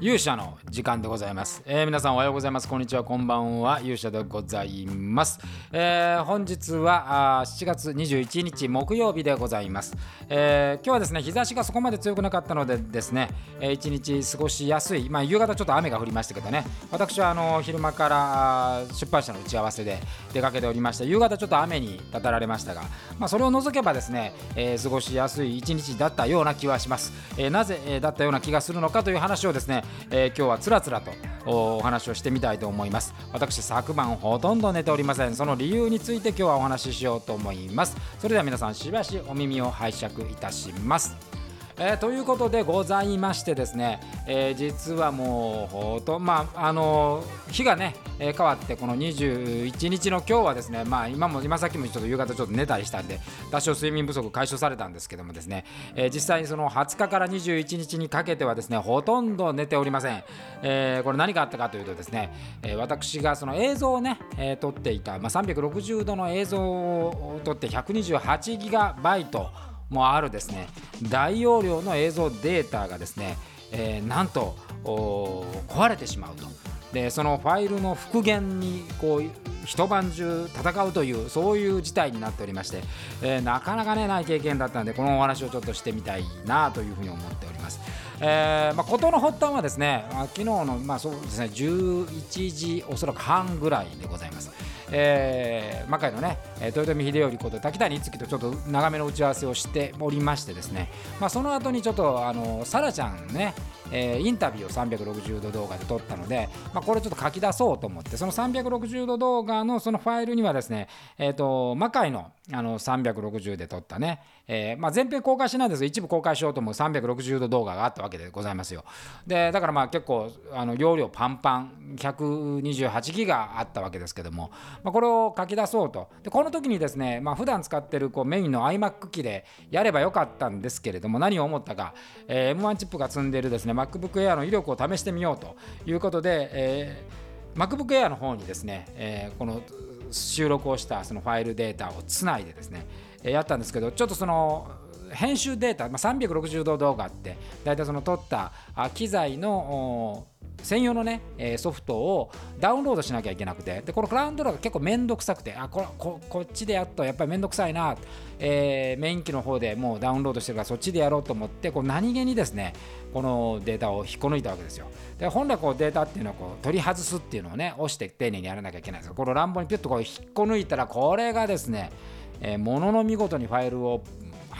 勇者の時間でございます、えー、皆さんおはようございます。こんにちは。こんばんは。勇者でございます、えー、本日はあ7月21日木曜日でございます、えー、今日はですね日差しがそこまで強くなかったのでですね、えー、一日過ごしやすい。まあ夕方ちょっと雨が降りましたけどね。私はあの昼間から出版社の打ち合わせで出かけておりまして夕方ちょっと雨にたたられましたがまあそれを除けばですね、えー、過ごしやすい一日だったような気はします、えー、なぜ、えー、だったような気がするのかという話をですねえー、今日はつらつらとお話をしてみたいと思います。私昨晩ほとんど寝ておりません。その理由について今日はお話ししようと思います。それでは皆さんしばしお耳を拝借いたします。えー、ということでございましてですね、えー、実はもうほとまああの日がね、えー、変わってこの21日の今日はですねまあ今も今さっきもちょっと夕方ちょっと寝たりしたんで多少睡眠不足解消されたんですけどもですね、えー、実際にその20日から21日にかけてはですねほとんど寝ておりません、えー、これ何があったかというとですね、えー、私がその映像をね、えー、撮っていた、まあ、360度の映像を撮って128ギガバイトもあるですね大容量の映像データがですね、えー、なんと壊れてしまうとでそのファイルの復元にこう一晩中戦うというそういう事態になっておりまして、えー、なかなかねない経験だったんでこのお話をちょっとしてみたいなというふうに思っております。えーまあ、事の発端はですね、まあ、昨日の、まあそうですね、11時おそらく半ぐらいでございます。えー、魔界のね豊臣秀頼こと滝谷一樹とちょっと長めの打ち合わせをしておりましてですね、まあ、その後にちょっとあのサラちゃんねえー、インタビューを360度動画で撮ったので、まあ、これちょっと書き出そうと思ってその360度動画のそのファイルにはですね、えーと、魔界のあの360で撮ったね、えーまあ、全編公開しないですが一部公開しようと思う360度動画があったわけでございますよ。でだからまあ結構あの容量パンパン128ギガあったわけですけども、まあ、これを書き出そうと。でこの時にですね、まあ普段使ってるこうメインの iMac 機でやればよかったんですけれども何を思ったか、えー、M1 チップが積んでるですね MacBook Air の威力を試してみようということで、えー、MacBook Air の方にですね、えー、この収録をしたそのファイルデータをつないでですね、えー、やったんですけどちょっとその編集データ、まあ、360度動画って大体その撮った機材の専用のね、えソフトをダウンロードしなきゃいけなくて。でこのクラウンドローが結構めんどくさくてあこここっちでやっとやっぱりめんどくさいな、えー、メイン機の方でもうダウンロードしてるからそっちでやろうと思ってこう何気にですねこのデータを引っこ抜いたわけですよ。で本来こうデータっていうのはこう取り外すっていうのをね押して丁寧にやらなきゃいけないんですこの乱暴にピュッとこう引っこ抜いたらこれがですねえー、ものの見事にファイルを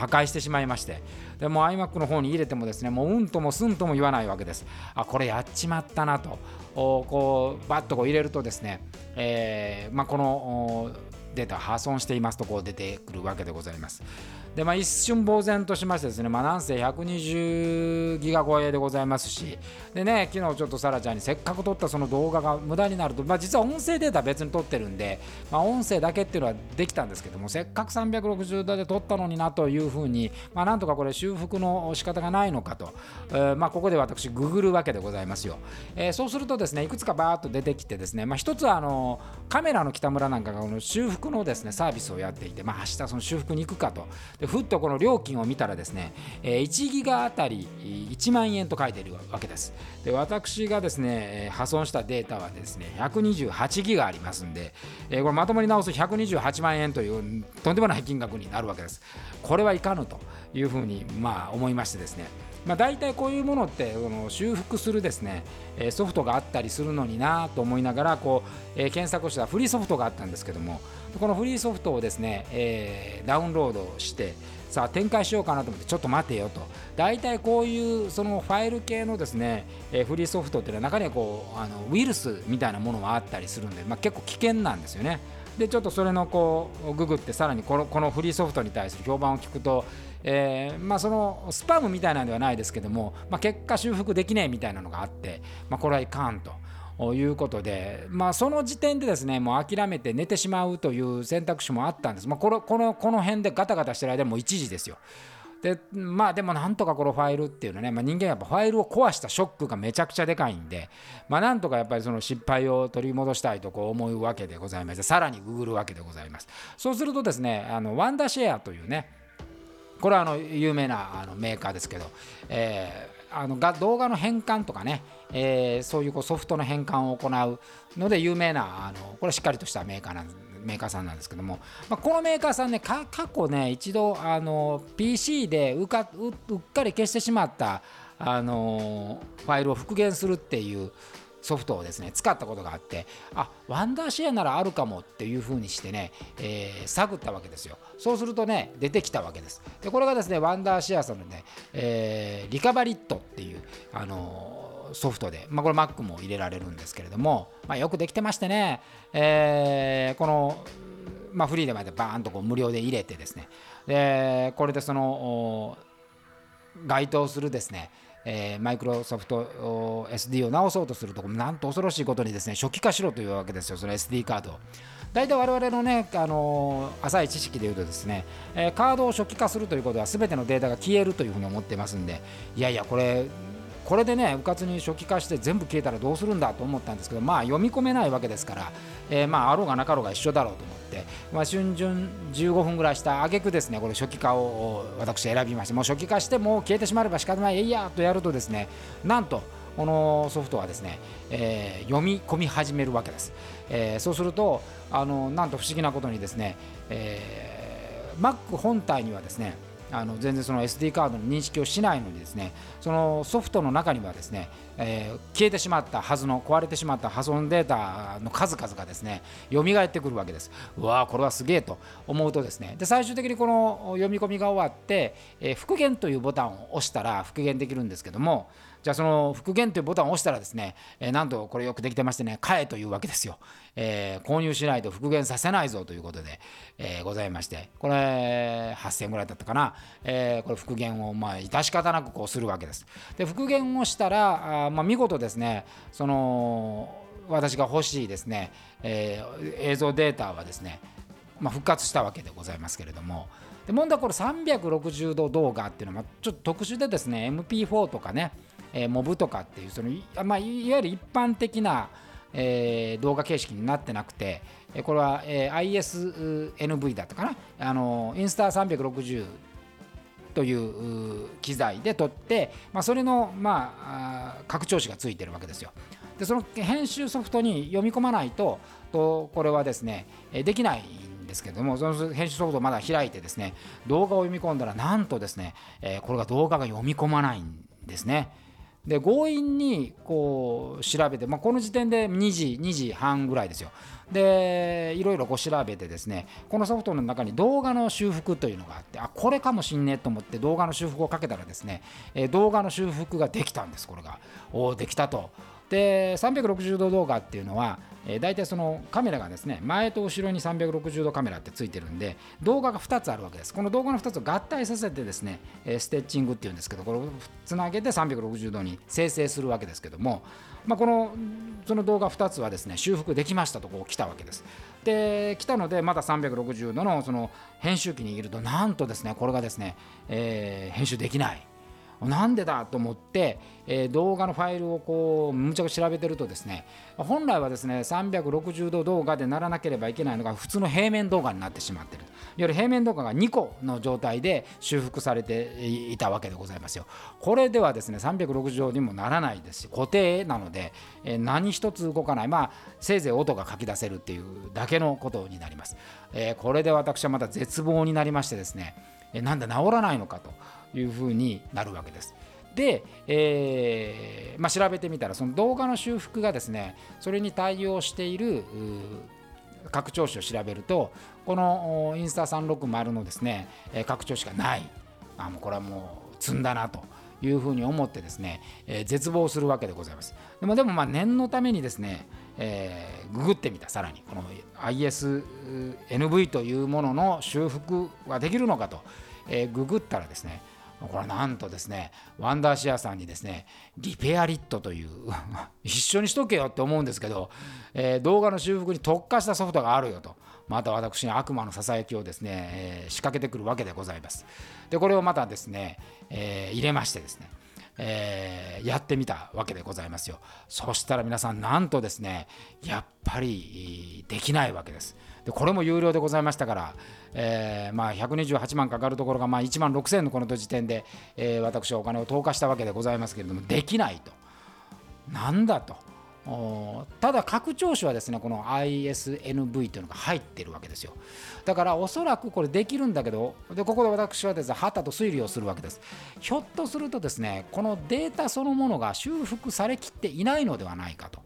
破壊してしまいまして。でも iMac の方に入れてもですねもううんともすんとも言わないわけです。あこれやっちまったなと。こうバッとこう入れるとですね、えーまあ、このデータ破損していますとこう出てくるわけでございますでまあ、一瞬呆然としましてですね、まあ、なんせ120ギガ超えでございますし、でね、昨日ちょっとサラちゃんにせっかく撮ったその動画が無駄になると、まあ、実は音声データ別に撮ってるんで、まあ、音声だけっていうのはできたんですけども、せっかく360度で撮ったのになというふうに、まあ、なんとかこれ修復の仕方がないのかと、えー、まあ、ここで私、ググるわけでございますよ。えー、そうするとですね、いくつかバーッと出てきてですね、まあ、一つはあのカメラの北村なんかがこの修復のですねサービスをやっていて、まあ、明日その修復に行くかと。でふっとこの料金を見たらですね、1ギガあたり1万円と書いているわけです。で私がですね破損したデータはですね128ギガありますんで、これまともに直す128万円というとんでもない金額になるわけです。これはいかぬというふうにまあ思いましてですねまあ、大体こういうものってその修復するですねソフトがあったりするのになと思いながらこう、え検索したフリーソフトがあったんですけどもこのフリーソフトをですね、えー、ダウンロードしてさあ展開しようかなと思ってちょっと待てよと。大体こういうそのファイル系のですね、えー、フリーソフトっていうのは中にはこうあのウイルスみたいなものがあったりするんで、まあ、結構危険なんですよね。でちょっとそれのこうググってさらにこのこのフリーソフトに対する評判を聞くと、えー、まあ、そのスパムみたいなんではないですけども、まあ、結果修復できないみたいなのがあって、まあ、これはいかんと。いうことで、まあ、その時点でですねもう諦めて寝てしまうという選択肢もあったんです、まあ、このこのこの辺でガタガタしてる間も1時ですよ。でまあでもなんとかこのファイルっていうのはね、まあ、人間やっぱファイルを壊したショックがめちゃくちゃでかいんで、まあ、なんとかやっぱりその失敗を取り戻したいとこう思うわけでございましてさらにググるわけでございますそうするとですねあのワンダシェアというねこれはあの有名なあのメーカーですけど、えーあのが動画の変換とかね、えー、そういうこうソフトの変換を行うので有名なあのこれはしっかりとしたメーカーなんメーカーさんなんですけども、まあ、このメーカーさんね過去ね一度あの PC でうかうっかり消してしまったあのファイルを復元するっていうソフトをですね使ったことがあってあワンダーシェアならあるかもっていうふうにしてね、えー、探ったわけですよ。そうするとね出てきたわけです。でこれがですねワンダーシェアさんのね、えー、リカバリットっていうあのー、ソフトで、まあ、これ Mac も入れられるんですけれども、まあ、よくできてましてね、えー、この、まあ、フリーでまでバーンとこう無料で入れてですね。でこれでその該当するですねえマイクロソフト SD を直そうとするとなんと恐ろしいことにですね初期化しろというわけですよその SD カードを。大体我々のね、あのー、浅い知識でいうとですね、えー、カードを初期化するということは全てのデータが消えるというふうに思ってますんでいやいやこれこれでねうかつに初期化して全部消えたらどうするんだと思ったんですけどまあ読み込めないわけですから、えー、まああろうがなかろうが一緒だろうと思って、まあ、春巡15分ぐらいした挙句ですねこれ初期化を私選びましてもう初期化してもう消えてしまえば仕方ないえいやとやるとですねなんとこのソフトはですね、えー、読み込み始めるわけです、えー、そうするとあのなんと不思議なことにですね、えー、Mac 本体にはですねあの全然その SD カードの認識をしないのにですねそのソフトの中にはですね、えー、消えてしまったはずの壊れてしまった破損データの数々がですね蘇ってくるわけです。うわーこれはすげえと思うとですねで最終的にこの読み込みが終わって、えー、復元というボタンを押したら復元できるんですけどもじゃあその復元というボタンを押したらですね、え、なんとこれよくできてましてね買えというわけですよ、えー、購入しないと復元させないぞということで、えー、ございましてこれ8000円ぐらいだったかな、えー、これ復元をまあ致し方なくこうするわけです。で復元をしたらあ、まあ、見事ですねその私が欲しいですね、え、映像データはですね、まあ、復活したわけでございますけれども。で問題はこれ360度動画っていうのはちょっと特殊でですね MP4 とかねえー、モブとかっていうその、まあ、いわゆる一般的な、えー、動画形式になってなくてこれは、えー、ISNV だったかなあのインスタ360という機材で撮って、まあ、それの、まあ、拡張子がついてるわけですよ。でその編集ソフトに読み込まないととこれはですねできないんですけどもその編集ソフトをまだ開いてですね動画を読み込んだらなんとですねこれが動画が読み込まないんですね。で強引にこう調べて、まあ、この時点で2時2時半ぐらいですよ。でいろいろこう調べてですねこのソフトの中に動画の修復というのがあってあこれかもしんねえと思って動画の修復をかけたらですね、え動画の修復ができたんですこれが。おできたと。で360度動画っていうのは、えー、大体そのカメラがですね前と後ろに360度カメラってついてるんで動画が2つあるわけです。この動画の2つを合体させてですね、えー、ステッチングっていうんですけどこれをつなげて360度に生成するわけですけども、まあ、このその動画2つはですね修復できましたとこう来たわけです。で来たのでまた360度のその編集機にいるとなんとですねこれがですね、えー、編集できない。なんでだと思って、えー、動画のファイルをこうむちゃくちゃ調べてるとですね本来はですね360度動画でならなければいけないのが普通の平面動画になってしまっている。いわゆる平面動画が2個の状態で修復されていたわけでございますよ。これではですね360度にもならないですし固定なので、えー、何一つ動かない。まあせいぜい音が書き出せるっていうだけのことになります、えー、これで私はまた絶望になりましてですね、なんで治らないのかと。いうふうになるわけです。で、えーまあ、調べてみたらその動画の修復がですねそれに対応している拡張子を調べるとこのインスタ360のですね拡張子がない。あもうこれはもう積んだなというふうに思ってですね、えー、絶望するわけでございます。でもでもまあ念のためにですね、えー、ググってみた。さらにこの ISNV というものの修復はできるのかと、えー、ググったらですねこれなんとですねワンダーシアさんにですねリペアリットという 一緒にしとけよって思うんですけど、えー、動画の修復に特化したソフトがあるよとまた私に悪魔のささやきをですね、えー、仕掛けてくるわけでございますでこれをまたですね、えー、入れましてですねえー、やってみたわけでございますよ。そしたら皆さんなんとですねやっぱりできないわけです。これも有料でございましたから、えー、まあ128万かかるところがまあ1万6000円のこの時点で、えー、私はお金を投下したわけでございますけれどもできないと。なんだと。ただ拡張子はですねこの ISNV というのが入ってるわけですよ。だからおそらくこれできるんだけどでここで私はですね旗と推理をするわけです。ひょっとするとですねこのデータそのものが修復されきっていないのではないかと。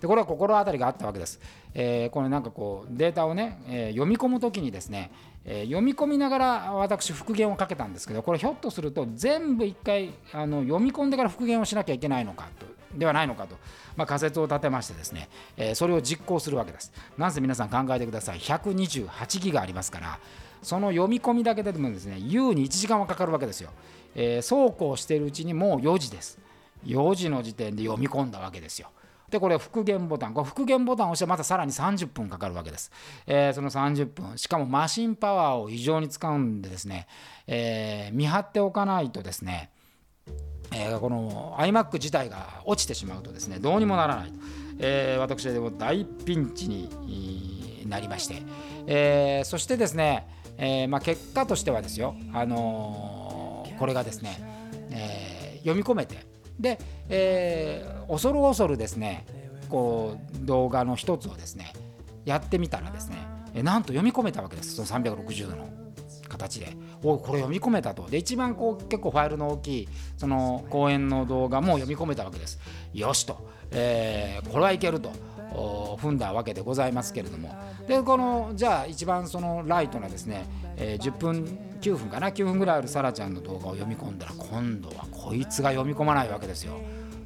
でこれは心当たりがあったわけです、えー、これなんかこうデータをね、えー、読み込む時にですね、えー、読み込みながら私復元をかけたんですけどこれひょっとすると全部一回あの読み込んでから復元をしなきゃいけないのかとではないのかと、まあ、仮説を立てましてですね、え、それを実行するわけです。なんせ皆さん考えてください。128ギガありますから、その読み込みだけでもですね、優に1時間はかかるわけですよ。え、そうこうしているうちにもう4時です。4時の時点で読み込んだわけですよ。で、これ復元ボタン。これ復元ボタンを押してまたさらに30分かかるわけです。えー、その30分。しかもマシンパワーを異常に使うんでですね、えー、見張っておかないとですね、えー、この iMac 自体が落ちてしまうとですね。どうにもならないと、えー、私でも大ピンチになりまして、えー、そしてですね、えーまあ、結果としてはですよ、あのー、これがですね、えー、読み込めてで、えー、恐る恐るですねこう動画の一つをですねやってみたらですねなんと読み込めたわけです。その360度の形で。おこれ読み込めたと。で一番こう結構ファイルの大きいその講演の動画も読み込めたわけです。よしと、えー、これはいけると。踏んだわけでございますけれども。でこのじゃあ一番そのライトなですね、えー、10分9分かな？9分ぐらいあるさらちゃんの動画を読み込んだら今度はこいつが読み込まないわけですよ。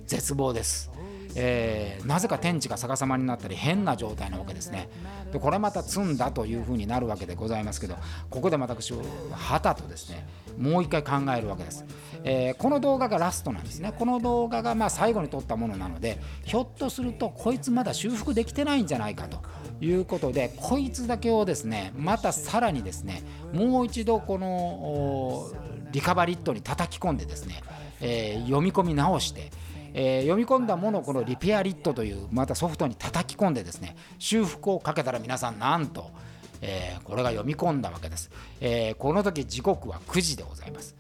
絶望です。えー、なぜか天地が逆さまになったり変な状態なわけですね。でこれまた積んだというふうになるわけでございますけどここで私は旗とですねもう一回考えるわけです、えー、この動画がラストなんですね。この動画がま最後に撮ったものなのでひょっとするとこいつまだ修復できてないんじゃないかと。いうことでこいつだけをですねまたさらにですねもう一度このリカバリットに叩き込んでですね、えー、読み込み直してえー、読み込んだものをこのリペアリットというまたソフトに叩き込んでですね修復をかけたら皆さんなんと、えー、これが読み込んだわけです、えー、この時時刻は9時でございます。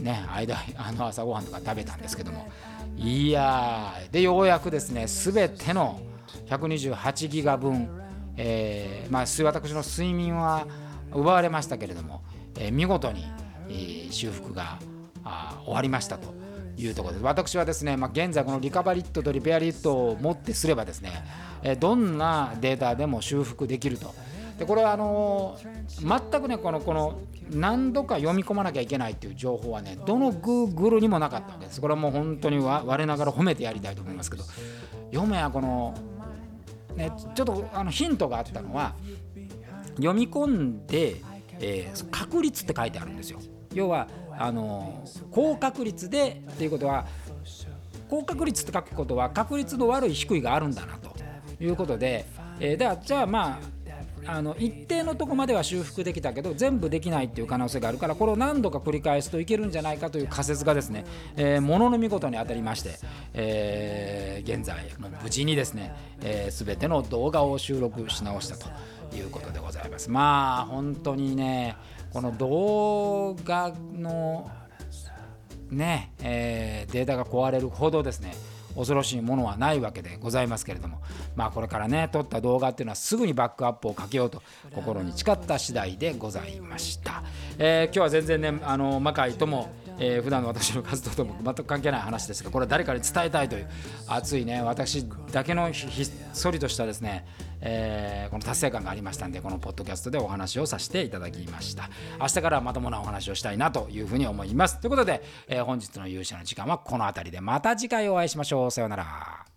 ね間 あの朝ごはんとか食べたんですけども。いやでようやくですね全ての128ギガ分、えー、まあ私の睡眠は奪われましたけれども、えー、見事に、えー、修復があ終わりましたと。いうところです。私はですね、まあ、現在このリカバリットとリペアリットを持ってすればですね、えどんなデータでも修復できると。でこれはあのー、全くねこのこの何度か読み込まなきゃいけないっていう情報はねどの Google にもなかったわけです。これはもう本当にわ我ながら褒めてやりたいと思いますけど。読めやこの、ね、ちょっとあのヒントがあったのは読み込んで、えー、確率って書いてあるんですよ。要はあの高確率でっていうことは高確率って書くことは確率の悪い低いがあるんだなということで、えー、ではじゃあまああの一定のとこまでは修復できたけど全部できないっていう可能性があるからこれを何度か繰り返すといけるんじゃないかという仮説がですね、えー、ものの見事に当たりまして、えー、現在もう無事にですね、えー、全ての動画を収録し直したということでございます。まあ本当にねこの動画のね、えー、データが壊れるほどですね恐ろしいものはないわけでございますけれどもまあこれからね撮った動画っていうのはすぐにバックアップをかけようと心に誓った次第でございました、えー、今日は全然ねあの魔界ともえー、普段の私の活動とも全く関係ない話ですがこれは誰かに伝えたいという熱いね私だけのひっそりとしたですね、えー、この達成感がありましたんでこのポッドキャストでお話をさせていただきました。明日からまともなお話をしたいなというふうに思います。ということで、えー、本日の勇者の時間はこの辺りで。また次回お会いしましょう。さようなら。